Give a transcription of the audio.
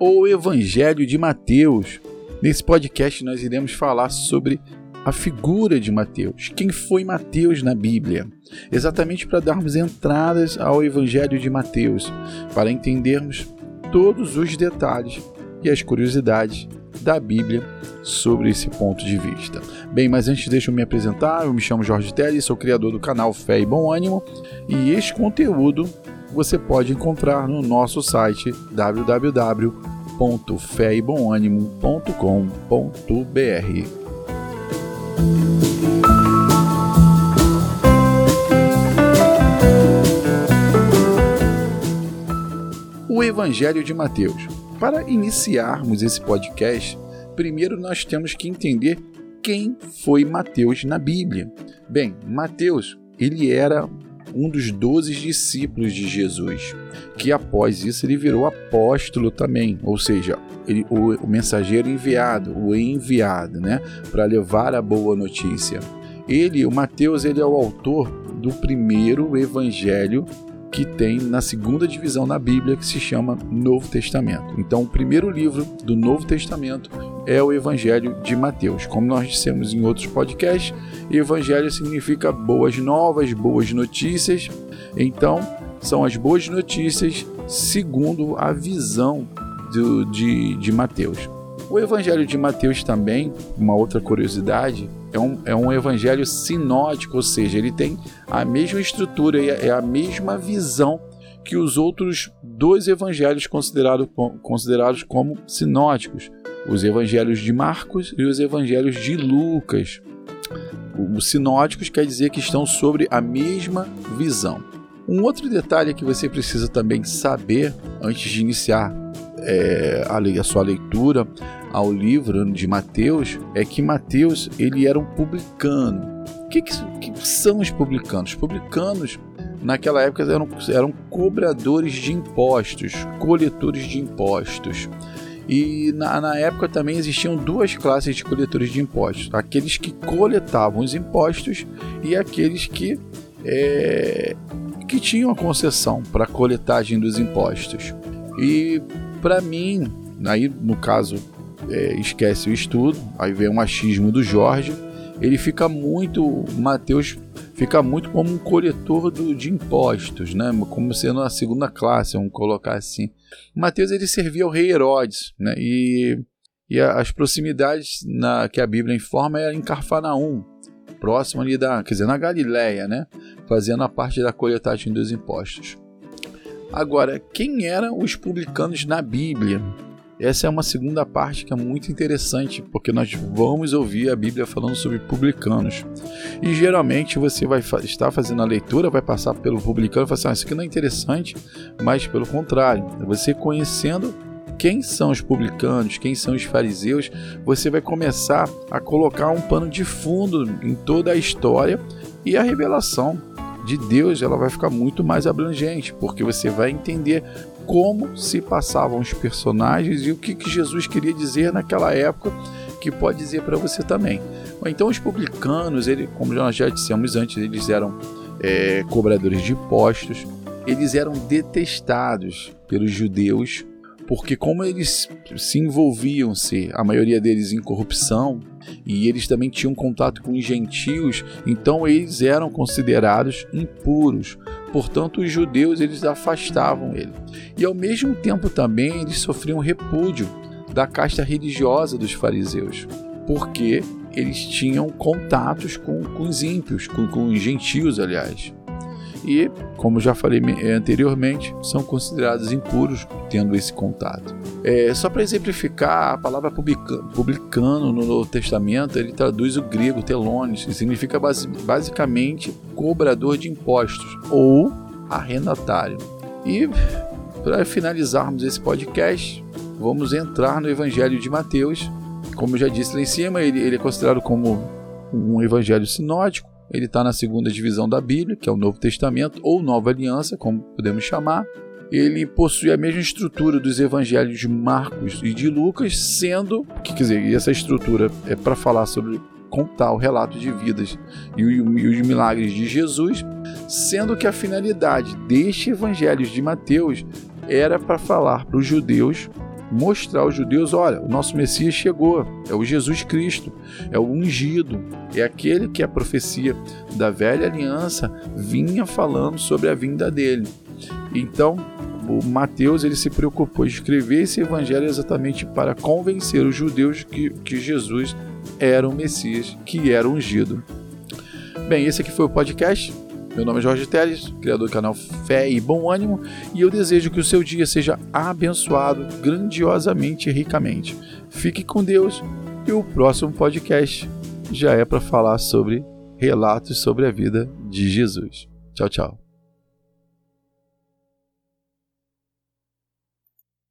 o Evangelho de Mateus. Nesse podcast nós iremos falar sobre a figura de Mateus. Quem foi Mateus na Bíblia? Exatamente para darmos entradas ao Evangelho de Mateus, para entendermos todos os detalhes e as curiosidades da Bíblia sobre esse ponto de vista. Bem, mas antes deixa eu me apresentar, eu me chamo Jorge Teles, sou criador do canal Fé e Bom Ânimo, e este conteúdo você pode encontrar no nosso site www.feibomânimo.com.br. O Evangelho de Mateus. Para iniciarmos esse podcast, primeiro nós temos que entender quem foi Mateus na Bíblia. Bem, Mateus, ele era um dos doze discípulos de Jesus, que após isso ele virou apóstolo também, ou seja, ele, o, o mensageiro enviado, o enviado, né, para levar a boa notícia. Ele, o Mateus, ele é o autor do primeiro evangelho que tem na segunda divisão na Bíblia que se chama Novo Testamento. Então, o primeiro livro do Novo Testamento é o Evangelho de Mateus. Como nós dissemos em outros podcasts, Evangelho significa boas novas, boas notícias. Então, são as boas notícias segundo a visão do, de, de Mateus. O Evangelho de Mateus também, uma outra curiosidade, é um, é um evangelho sinótico, ou seja, ele tem a mesma estrutura e é a mesma visão que os outros dois evangelhos considerado, considerados como sinóticos, os evangelhos de Marcos e os evangelhos de Lucas. Os sinóticos quer dizer que estão sobre a mesma visão. Um outro detalhe que você precisa também saber antes de iniciar é, a, sua leitura ao livro de Mateus é que Mateus ele era um publicano. O que, que, que são os publicanos? Os publicanos naquela época eram, eram cobradores de impostos, coletores de impostos. E na, na, época também existiam duas classes de coletores de impostos: aqueles que coletavam os impostos e aqueles que, é, que tinham a concessão para a coletagem dos impostos. E para mim, aí no caso é, esquece o estudo, aí vem o machismo do Jorge, ele fica muito, Mateus fica muito como um coletor do, de impostos, né? como sendo a segunda classe, vamos colocar assim. Mateus ele servia ao rei Herodes, né? e, e as proximidades na, que a Bíblia informa é em Carfanaum, próximo ali da, quer dizer, na Galileia, né? fazendo a parte da coletagem dos impostos. Agora, quem eram os publicanos na Bíblia? Essa é uma segunda parte que é muito interessante, porque nós vamos ouvir a Bíblia falando sobre publicanos. E geralmente você vai estar fazendo a leitura, vai passar pelo publicano e falar assim: ah, Isso aqui não é interessante, mas pelo contrário, você conhecendo quem são os publicanos, quem são os fariseus, você vai começar a colocar um pano de fundo em toda a história e a revelação de Deus ela vai ficar muito mais abrangente, porque você vai entender como se passavam os personagens e o que, que Jesus queria dizer naquela época, que pode dizer para você também. Então, os publicanos, ele, como nós já dissemos antes, eles eram é, cobradores de impostos, eles eram detestados pelos judeus porque como eles se envolviam-se, a maioria deles em corrupção, e eles também tinham contato com os gentios, então eles eram considerados impuros. Portanto, os judeus eles afastavam ele. E ao mesmo tempo também eles sofriam repúdio da casta religiosa dos fariseus, porque eles tinham contatos com, com os ímpios, com, com os gentios, aliás e, como já falei eh, anteriormente, são considerados impuros tendo esse contato. É, só para exemplificar, a palavra publicano no Novo Testamento ele traduz o grego telones, que significa basicamente cobrador de impostos ou arrendatário. E para finalizarmos esse podcast, vamos entrar no Evangelho de Mateus. Como já disse lá em cima, ele, ele é considerado como um evangelho sinótico ele está na segunda divisão da Bíblia, que é o Novo Testamento, ou Nova Aliança, como podemos chamar. Ele possui a mesma estrutura dos evangelhos de Marcos e de Lucas, sendo que, quer dizer, essa estrutura é para falar sobre contar o relato de vidas e, os milagres de Jesus, sendo que a finalidade deste evangelho de Mateus era para falar para os judeus mostrar aos judeus: olha, o nosso Messias chegou, é o Jesus Cristo, é o ungido, é aquele que a profecia da velha aliança vinha falando sobre a vinda dele. Então, o Mateus ele se preocupou em escrever esse evangelho exatamente para convencer os judeus que, que Jesus era o Messias, que era ungido. Bem, esse aqui foi o podcast. Meu nome é Jorge Teles, criador do canal Fé e Bom Ânimo, e eu desejo que o seu dia seja abençoado grandiosamente e ricamente. Fique com Deus e o próximo podcast já é para falar sobre relatos sobre a vida de Jesus. Tchau, tchau.